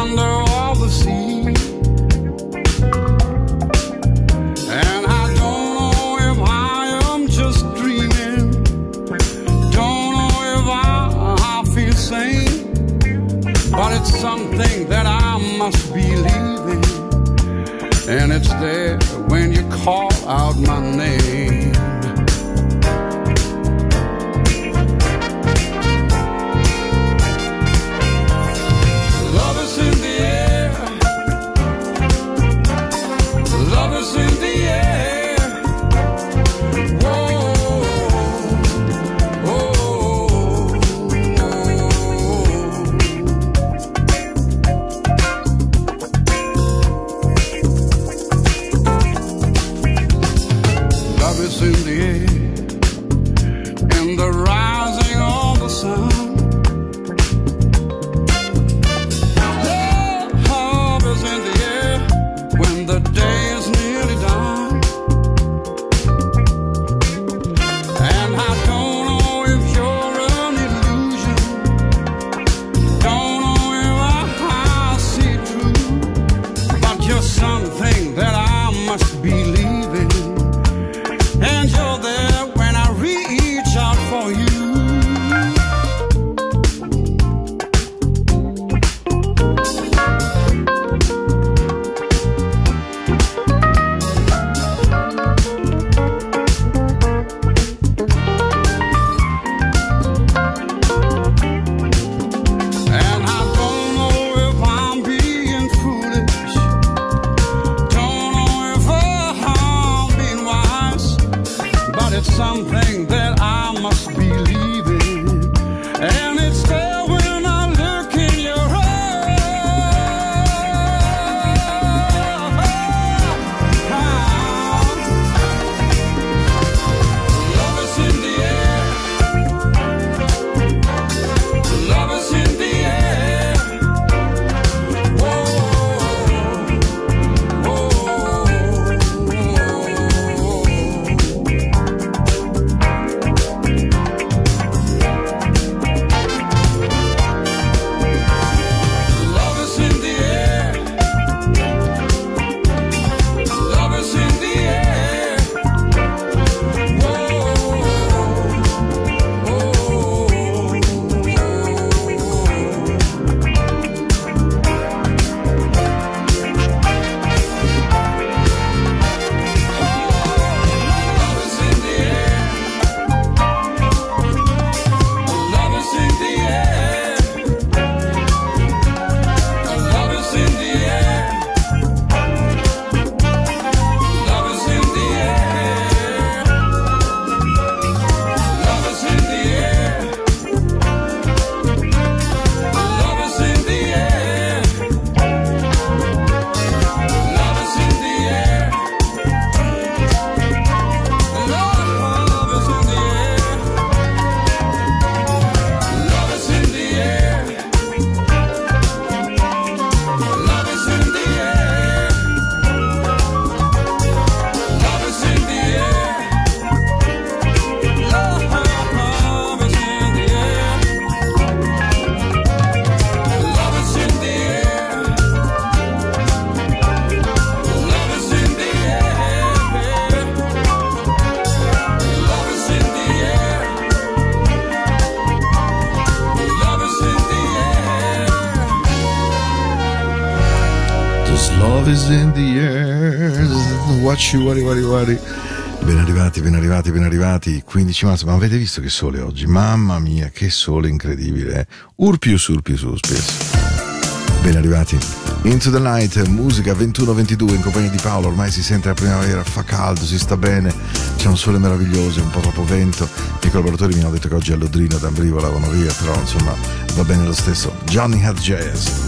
Under all the sea. But it's something that I must believe in. And it's there when you call out my name. it's something baci, guardi, guardi, guardi. Ben arrivati, ben arrivati, ben arrivati. 15 marzo, ma avete visto che sole oggi? Mamma mia, che sole incredibile. Eh. Urpius, urpius, urpius. Ben arrivati. Into the Night, musica 21-22 in compagnia di Paolo, ormai si sente la primavera, fa caldo, si sta bene, c'è un sole meraviglioso, un po' troppo vento, i collaboratori mi hanno detto che oggi a Lodrino e D'Ambrivo lavano via, però insomma va bene lo stesso. Johnny Had Jazz.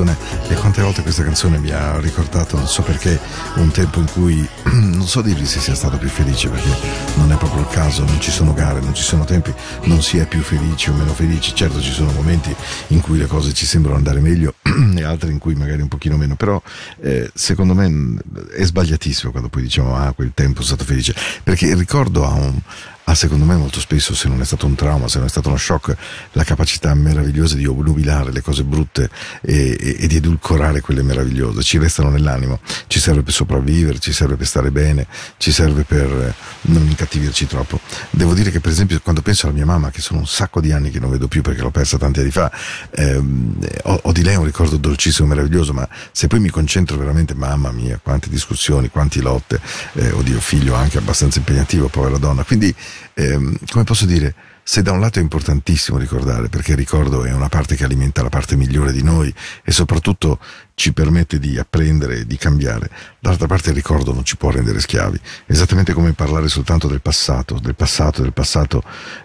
Canzone. E quante volte questa canzone mi ha ricordato, non so perché, un tempo in cui non so dirvi se sia stato più felice perché non è proprio il caso, non ci sono gare, non ci sono tempi, non si è più felici o meno felici, certo ci sono momenti in cui le cose ci sembrano andare meglio e altri in cui magari un pochino meno, però eh, secondo me è sbagliatissimo quando poi diciamo ah quel tempo è stato felice, perché il ricordo ha un, ha secondo me molto spesso, se non è stato un trauma, se non è stato uno shock, la capacità meravigliosa di obnubilare le cose brutte e, e, e, di edulcorare quelle meravigliose. Ci restano nell'animo, ci serve per sopravvivere, ci serve per stare bene, ci serve per eh, non incattivirci troppo. Devo dire che per esempio quando penso alla mia mamma, che sono un sacco di anni che non vedo più perché l'ho persa tanti anni fa, ehm, ho, ho, di lei un ricordo dolcissimo, meraviglioso, ma se poi mi concentro veramente, mamma mia, quante discussioni, quante lotte, eh, oddio figlio anche abbastanza impegnativo, povera donna. Quindi ehm, come posso dire, se da un lato è importantissimo ricordare, perché il ricordo è una parte che alimenta la parte migliore di noi e soprattutto ci permette di apprendere e di cambiare, d'altra parte il ricordo non ci può rendere schiavi, esattamente come parlare soltanto del passato, del passato, del passato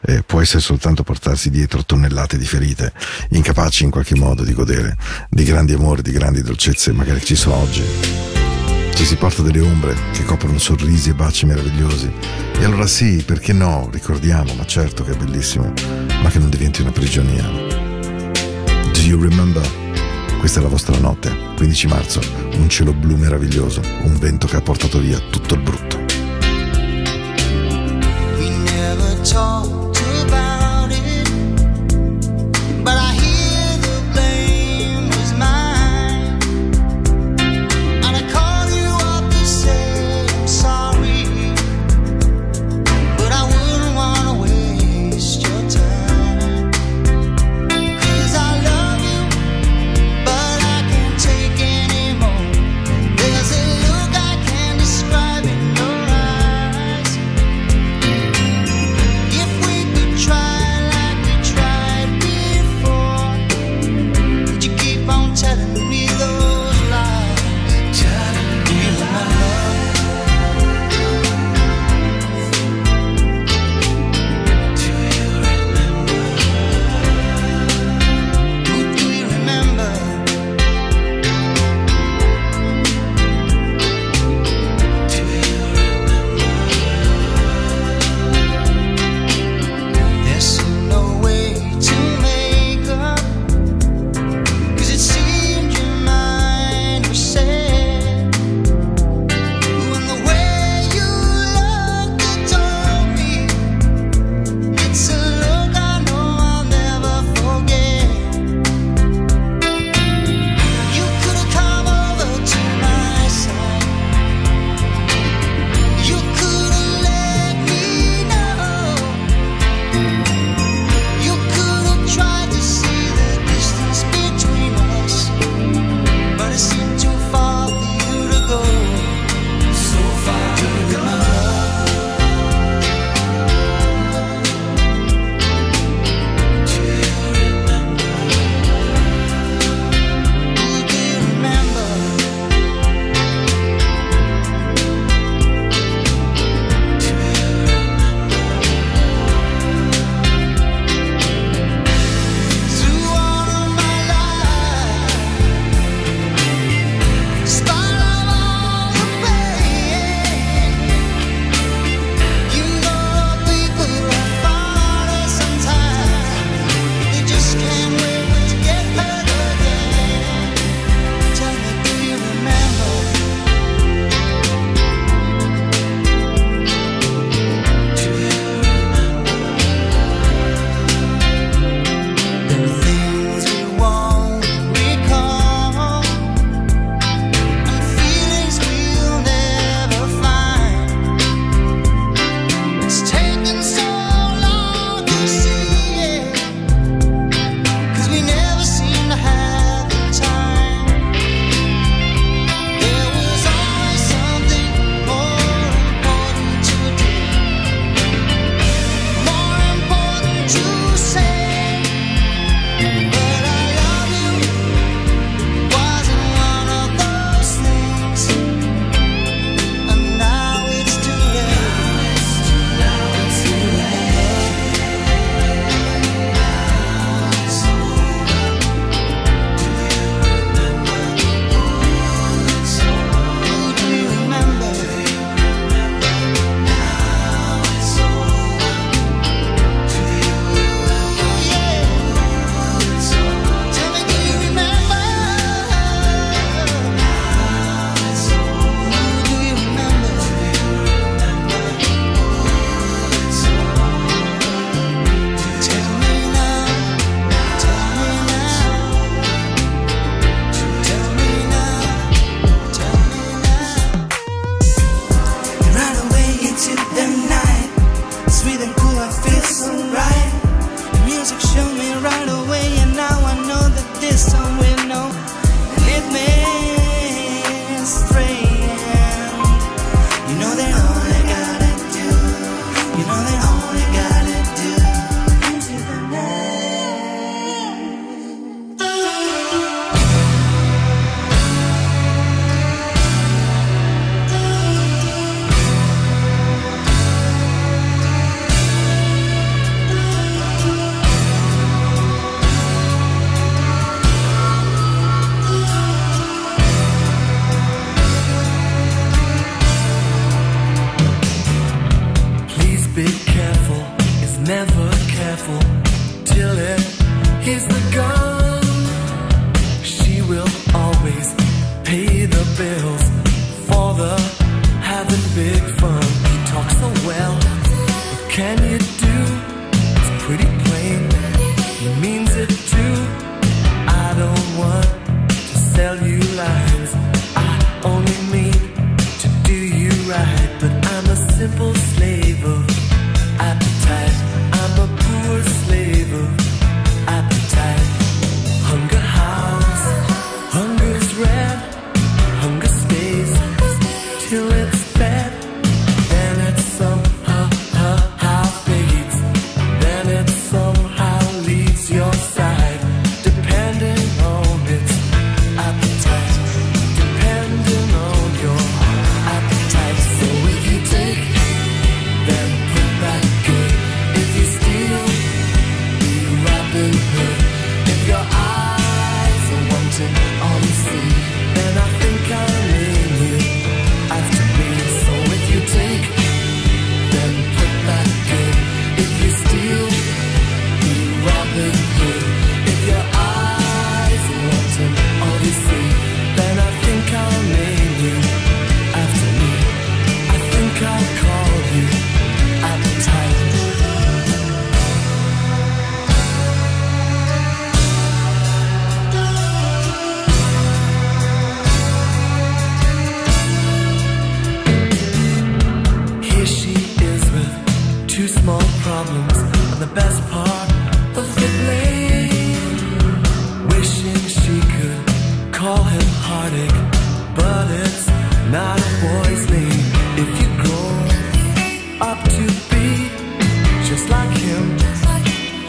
eh, può essere soltanto portarsi dietro tonnellate di ferite, incapaci in qualche modo di godere di grandi amori, di grandi dolcezze magari ci sono oggi ci si porta delle ombre che coprono sorrisi e baci meravigliosi. E allora sì, perché no, ricordiamo, ma certo che è bellissimo, ma che non diventi una prigionia. Do you remember? Questa è la vostra notte, 15 marzo, un cielo blu meraviglioso, un vento che ha portato via tutto il brutto. We never talked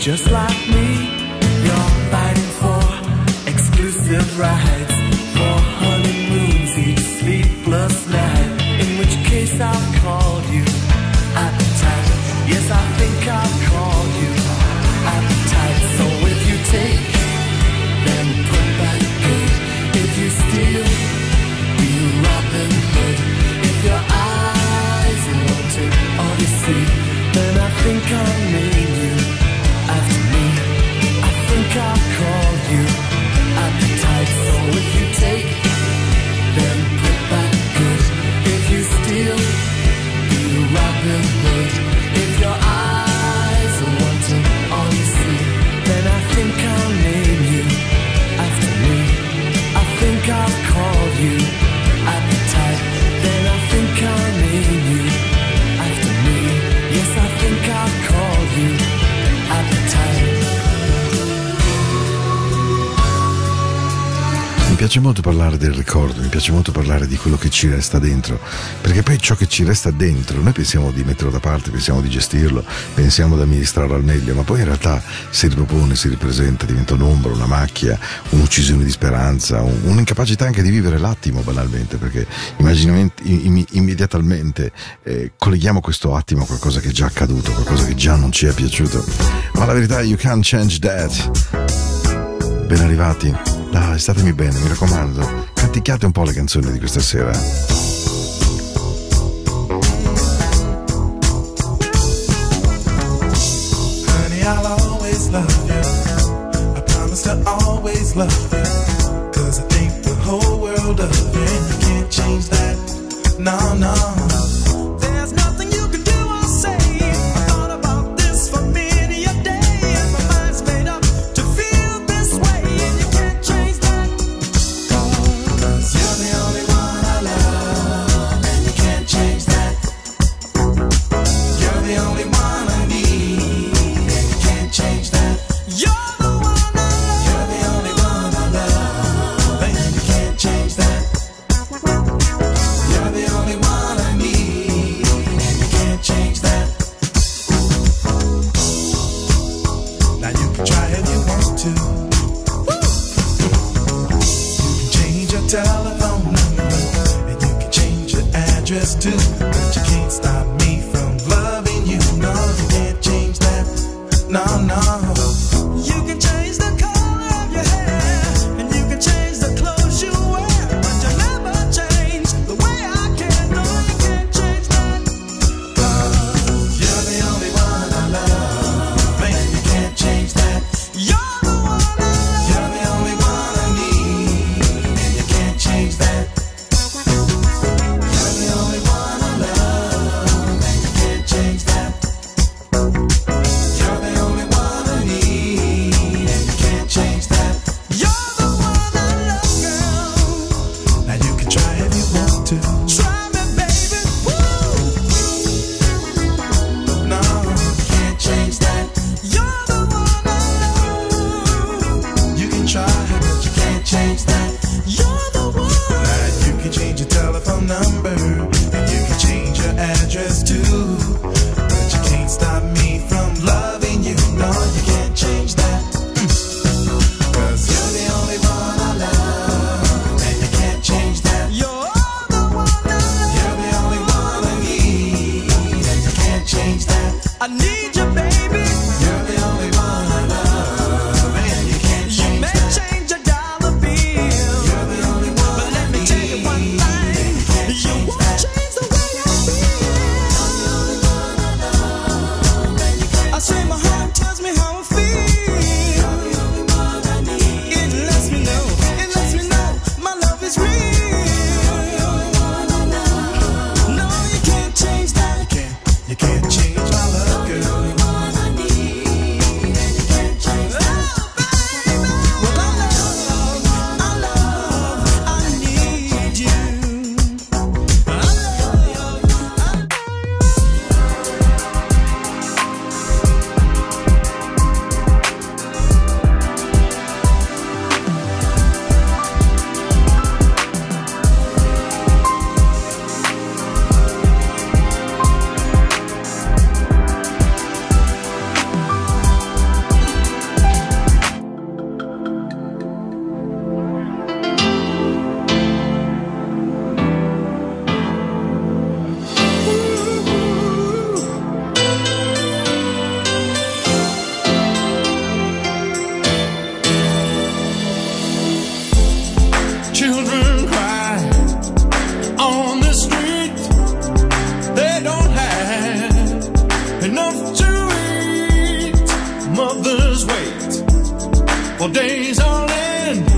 Just like me, you're fighting for exclusive rights. piace molto parlare del ricordo, mi piace molto parlare di quello che ci resta dentro, perché poi ciò che ci resta dentro, noi pensiamo di metterlo da parte, pensiamo di gestirlo, pensiamo di amministrarlo al meglio, ma poi in realtà si ripropone, si ripresenta, diventa un'ombra, una macchia, un'uccisione di speranza, un, un'incapacità anche di vivere l'attimo banalmente, perché immediatamente eh, colleghiamo questo attimo a qualcosa che è già accaduto, qualcosa che già non ci è piaciuto. Ma la verità, è, you can't change that. Ben arrivati. Dai, statemi bene, mi raccomando. Canticchiate un po' le canzoni di questa sera. I'll always love you. I promise to always love you. Wait for days on end.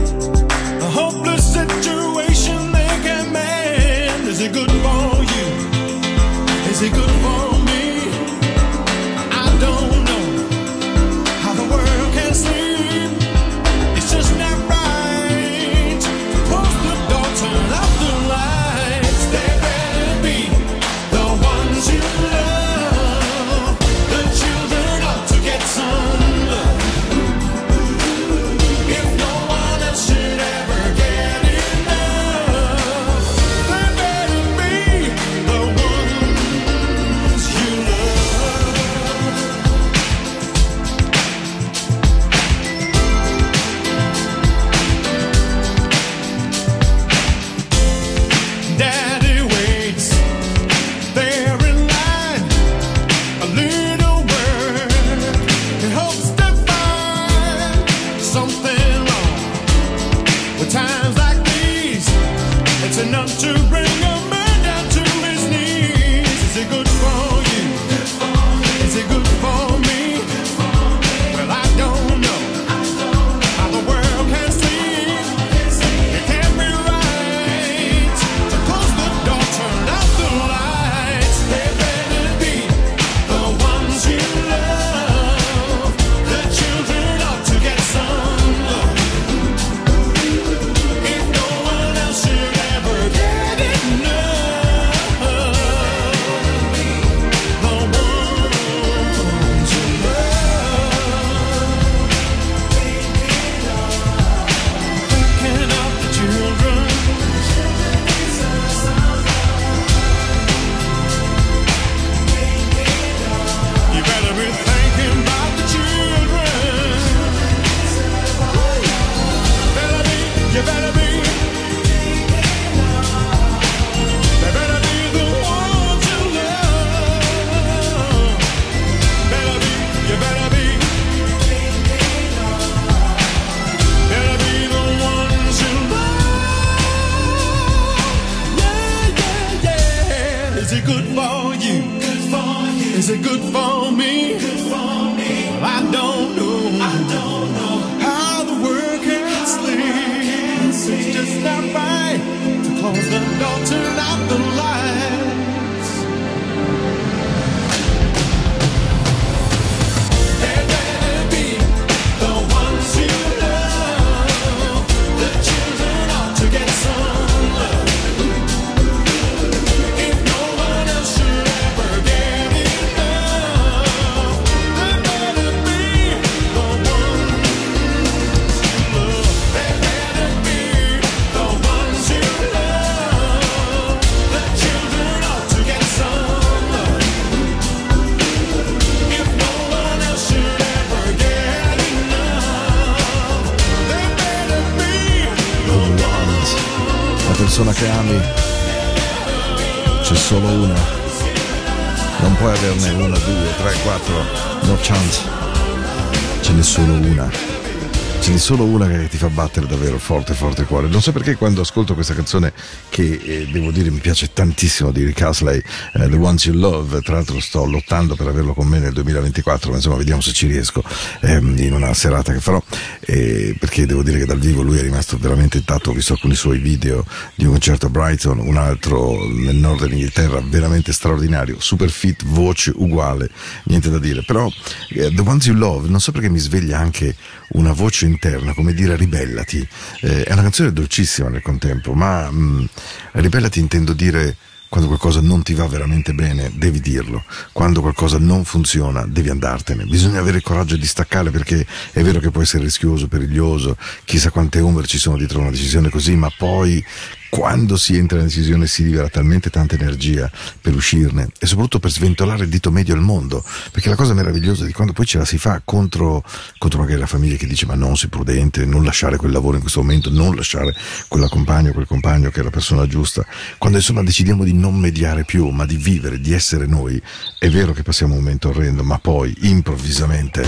Forte forte cuore. Non so perché quando ascolto questa canzone che eh, devo dire mi piace tantissimo di Rick Astley eh, The Ones You Love. Tra l'altro sto lottando per averlo con me nel 2024 ma insomma vediamo se ci riesco ehm, in una serata che farò. Eh, perché devo dire che dal vivo lui è rimasto veramente intatto. Ho visto alcuni suoi video di un concerto a Brighton un altro nel nord dell'Inghilterra veramente straordinario super fit voce uguale niente da dire. Però eh, The Ones You Love non so perché mi sveglia anche una voce interna, come dire ribellati. Eh, è una canzone dolcissima nel contempo, ma mh, mm, ribellati intendo dire quando qualcosa non ti va veramente bene, devi dirlo. Quando qualcosa non funziona, devi andartene. Bisogna avere il coraggio di staccare perché è vero che può essere rischioso, periglioso, chissà quante ombre ci sono dietro una decisione così, ma poi quando si entra in decisione si libera talmente tanta energia per uscirne e soprattutto per sventolare il dito medio al mondo, perché la cosa meravigliosa di quando poi ce la si fa contro, contro magari la famiglia che dice ma non sei prudente, non lasciare quel lavoro in questo momento, non lasciare quella compagna o quel compagno che è la persona giusta, quando insomma decidiamo di non mediare più ma di vivere, di essere noi, è vero che passiamo un momento orrendo, ma poi improvvisamente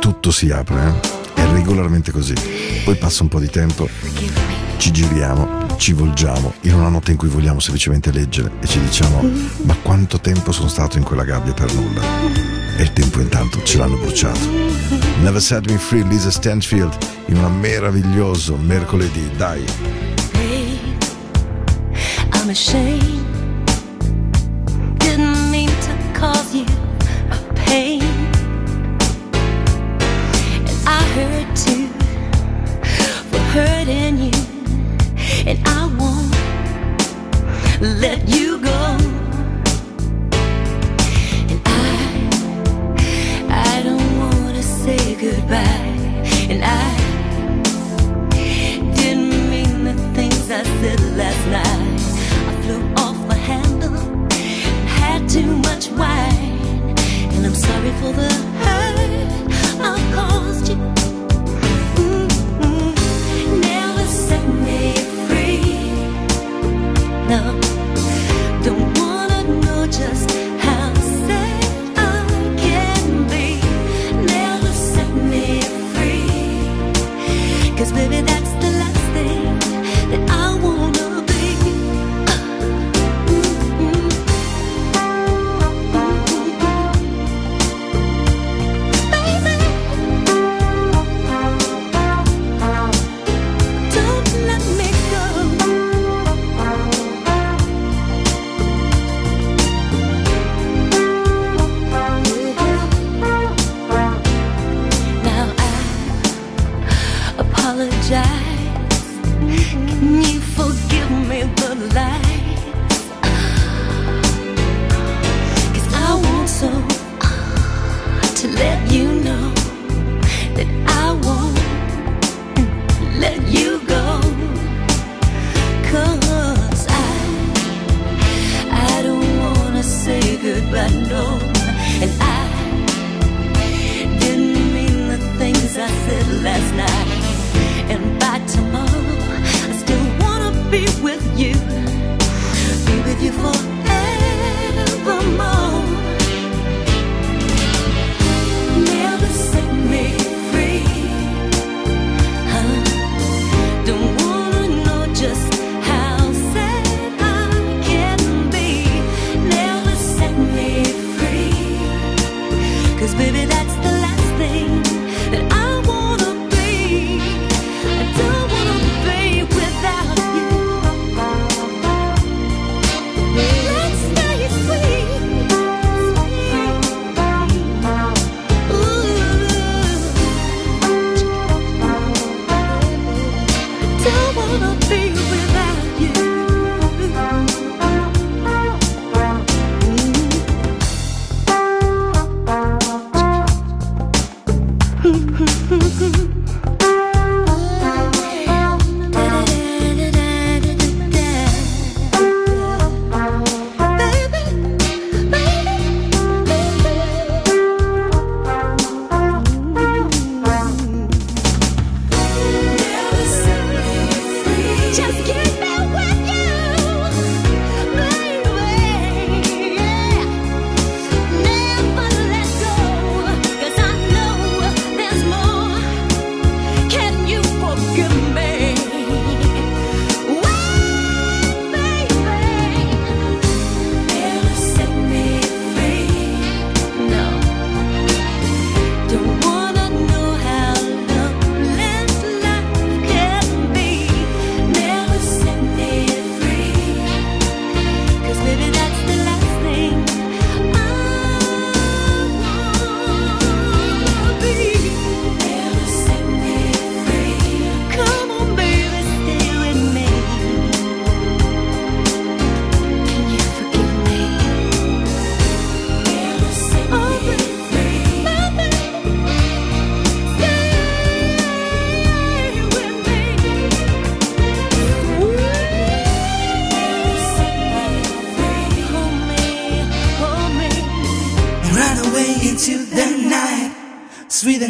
tutto si apre, eh? è regolarmente così, poi passa un po' di tempo ci giriamo, ci volgiamo in una notte in cui vogliamo semplicemente leggere e ci diciamo ma quanto tempo sono stato in quella gabbia per nulla e il tempo intanto ce l'hanno bruciato. Never Set Me Free, Lisa Stanfield in un meraviglioso mercoledì, dai. I'm ashamed. And I won't let you go. And I, I don't wanna say goodbye,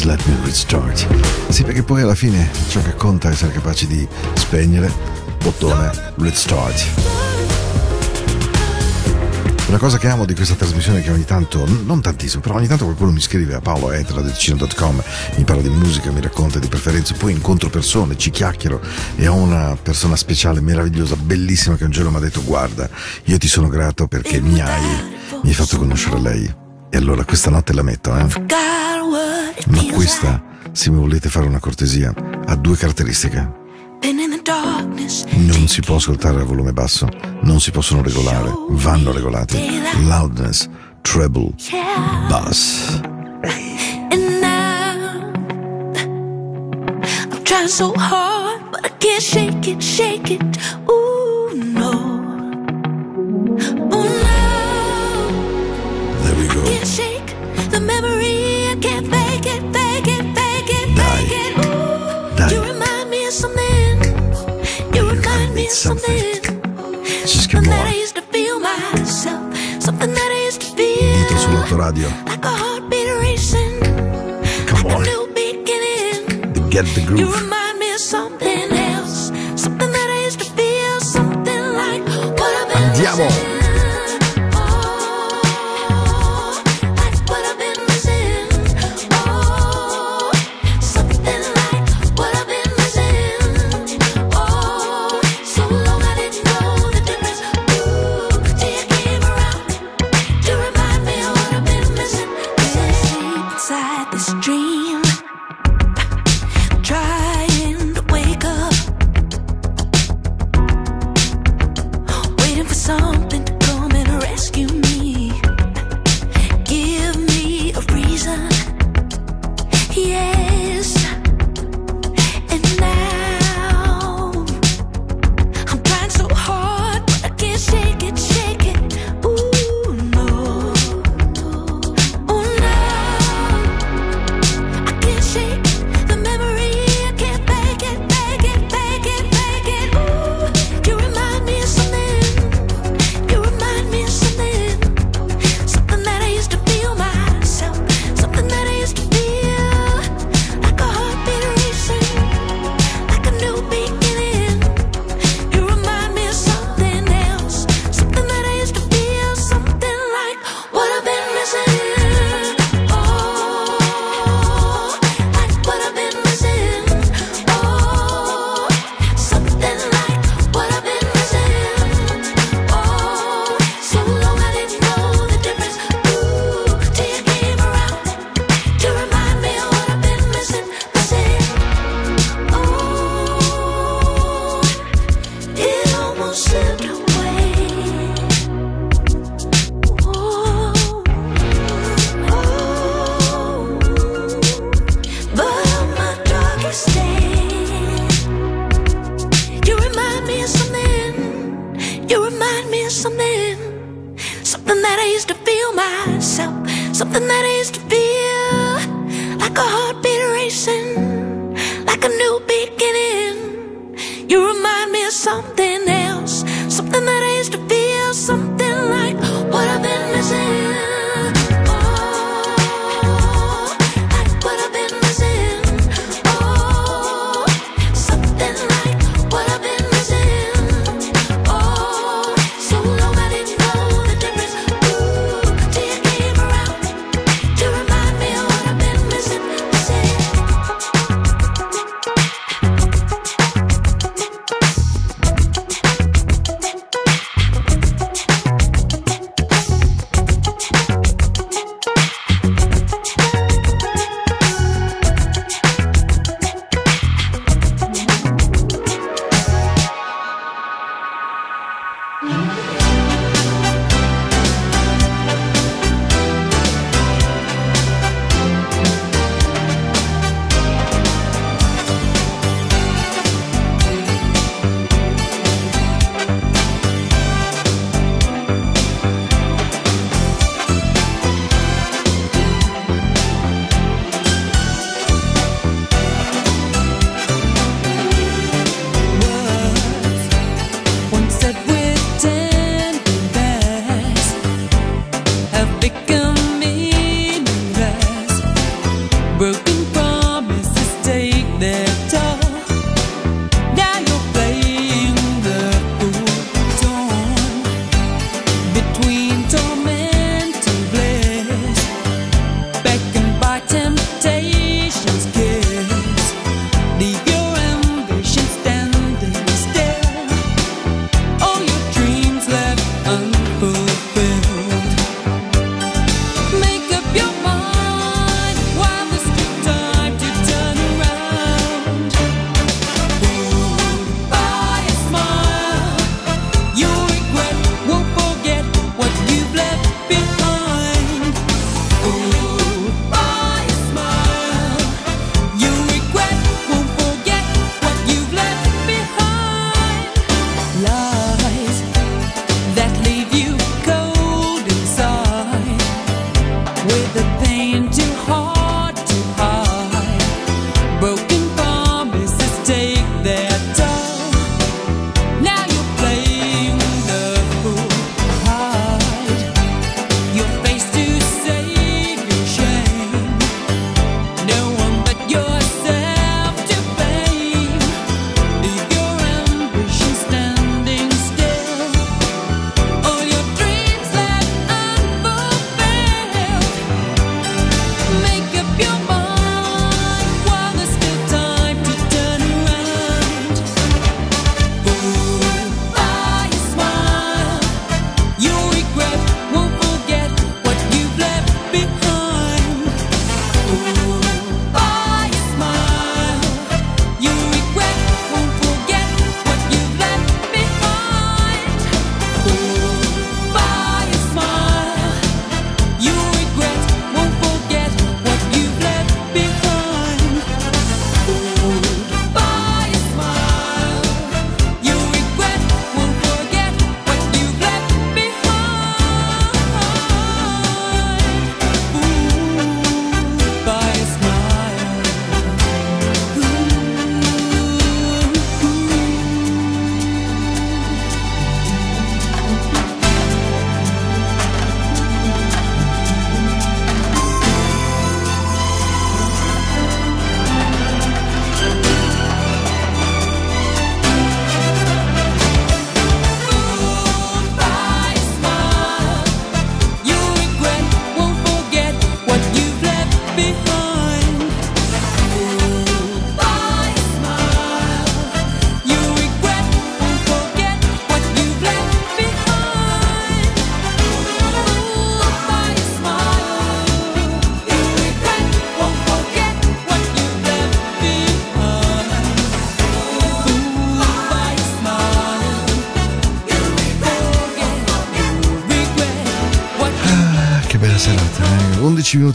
Just let me restart. Sì, perché poi alla fine ciò che conta è essere capaci di spegnere, bottone, restart. Una cosa che amo di questa trasmissione è che ogni tanto, non tantissimo, però ogni tanto qualcuno mi scrive a paoloetra.com, mi parla di musica, mi racconta di preferenze, poi incontro persone, ci chiacchiero e ho una persona speciale, meravigliosa, bellissima che un giorno mi ha detto guarda, io ti sono grato perché mi hai, mi hai fatto conoscere lei. E allora questa notte la metto, eh? Questa, se mi volete fare una cortesia, ha due caratteristiche. Non si può ascoltare a volume basso, non si possono regolare, vanno regolati. Loudness, treble, bass. So hard, but I can't shake it, shake it. Ooh. Oh, no. I used to feel. Dito sull'autoradio. Like a heartbeat racing. Come on. The Get the groove. dream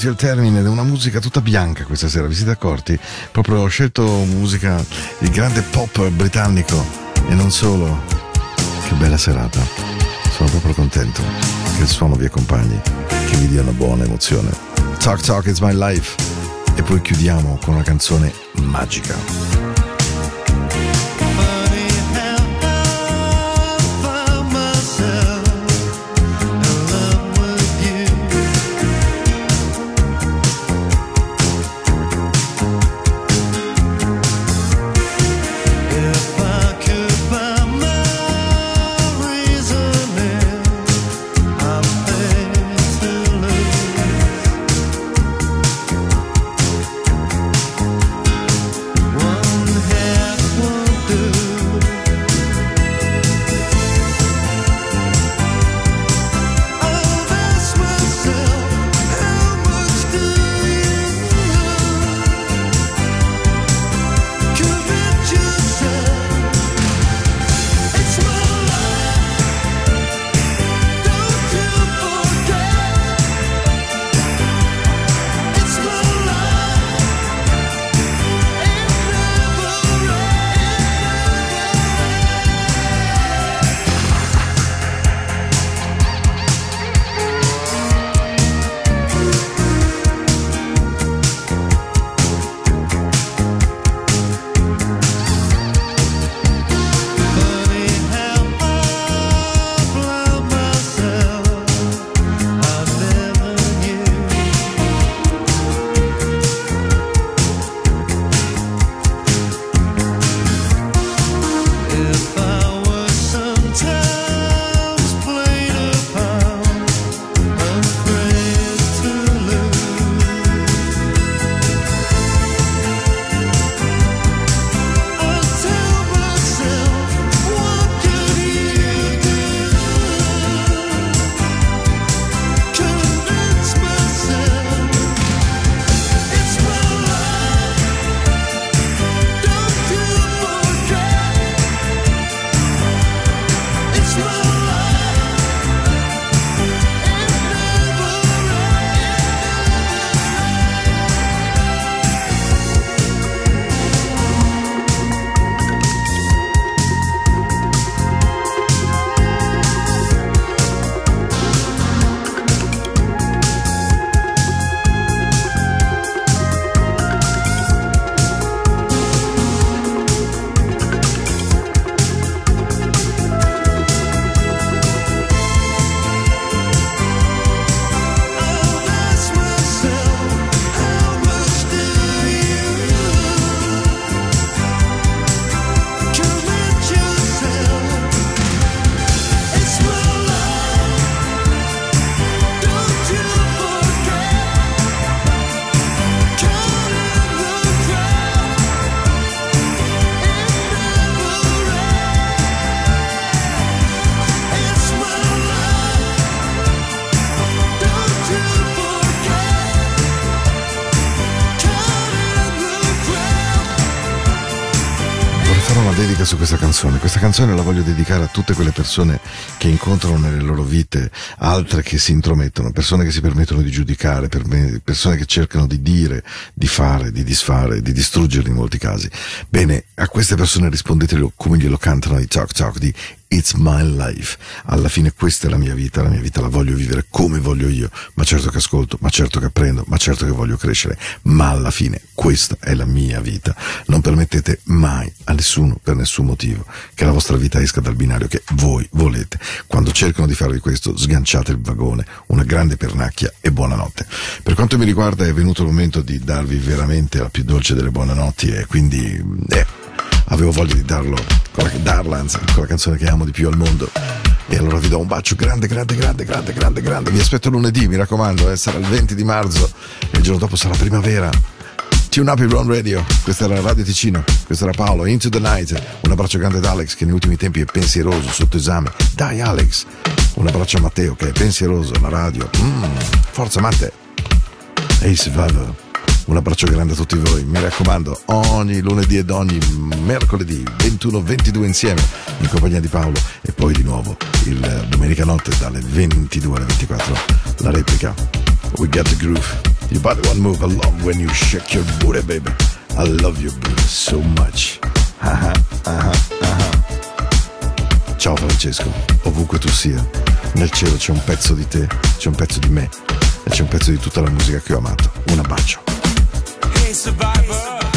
11 minuti al termine, una musica tutta bianca questa sera, vi siete accorti? Proprio ho scelto musica, il grande pop britannico e non solo. Che bella serata. Sono proprio contento che il suono vi accompagni, che vi dia una buona emozione. Talk Talk It's My Life. E poi chiudiamo con una canzone magica. Su questa canzone. Questa canzone la voglio dedicare a tutte quelle persone che incontrano nelle loro vite altre che si intromettono, persone che si permettono di giudicare, persone che cercano di dire, di fare, di disfare, di distruggere in molti casi. Bene, a queste persone rispondetelo come glielo cantano i Talk Talk di It's my life. Alla fine questa è la mia vita, la mia vita la voglio vivere come voglio io, ma certo che ascolto, ma certo che apprendo, ma certo che voglio crescere, ma alla fine questa è la mia vita. Non permettete mai a nessuno, per nessun motivo, che la vostra vita esca dal binario che voi volete. Quando cercano di farvi questo, sganciate il vagone, una grande pernacchia e buonanotte. Per quanto mi riguarda è venuto il momento di darvi veramente la più dolce delle buonanotti e quindi... Eh, avevo voglia di darlo, con la, darla con la canzone che amo di più al mondo. E allora vi do un bacio grande, grande, grande, grande, grande, grande. Vi aspetto lunedì, mi raccomando, eh, sarà il 20 di marzo e il giorno dopo sarà primavera. Tune up Brown Radio, questa era Radio Ticino, questo era Paolo, Into the Night. Un abbraccio grande ad Alex che negli ultimi tempi è pensieroso, sotto esame. Dai Alex! Un abbraccio a Matteo che è pensieroso, la radio. Mm, forza Matte! Ehi Survivor! Un abbraccio grande a tutti voi, mi raccomando, ogni lunedì ed ogni mercoledì 21-22 insieme in compagnia di Paolo e poi di nuovo il domenica notte dalle 22 alle 24 la replica. We got the groove. Your body won't move along when you shake your booty, baby. I love your booty so much. Ah, ah, ah, Ciao Francesco, ovunque tu sia, nel cielo c'è un pezzo di te, c'è un pezzo di me e c'è un pezzo di tutta la musica che ho amato. Un abbraccio. Hey survivor.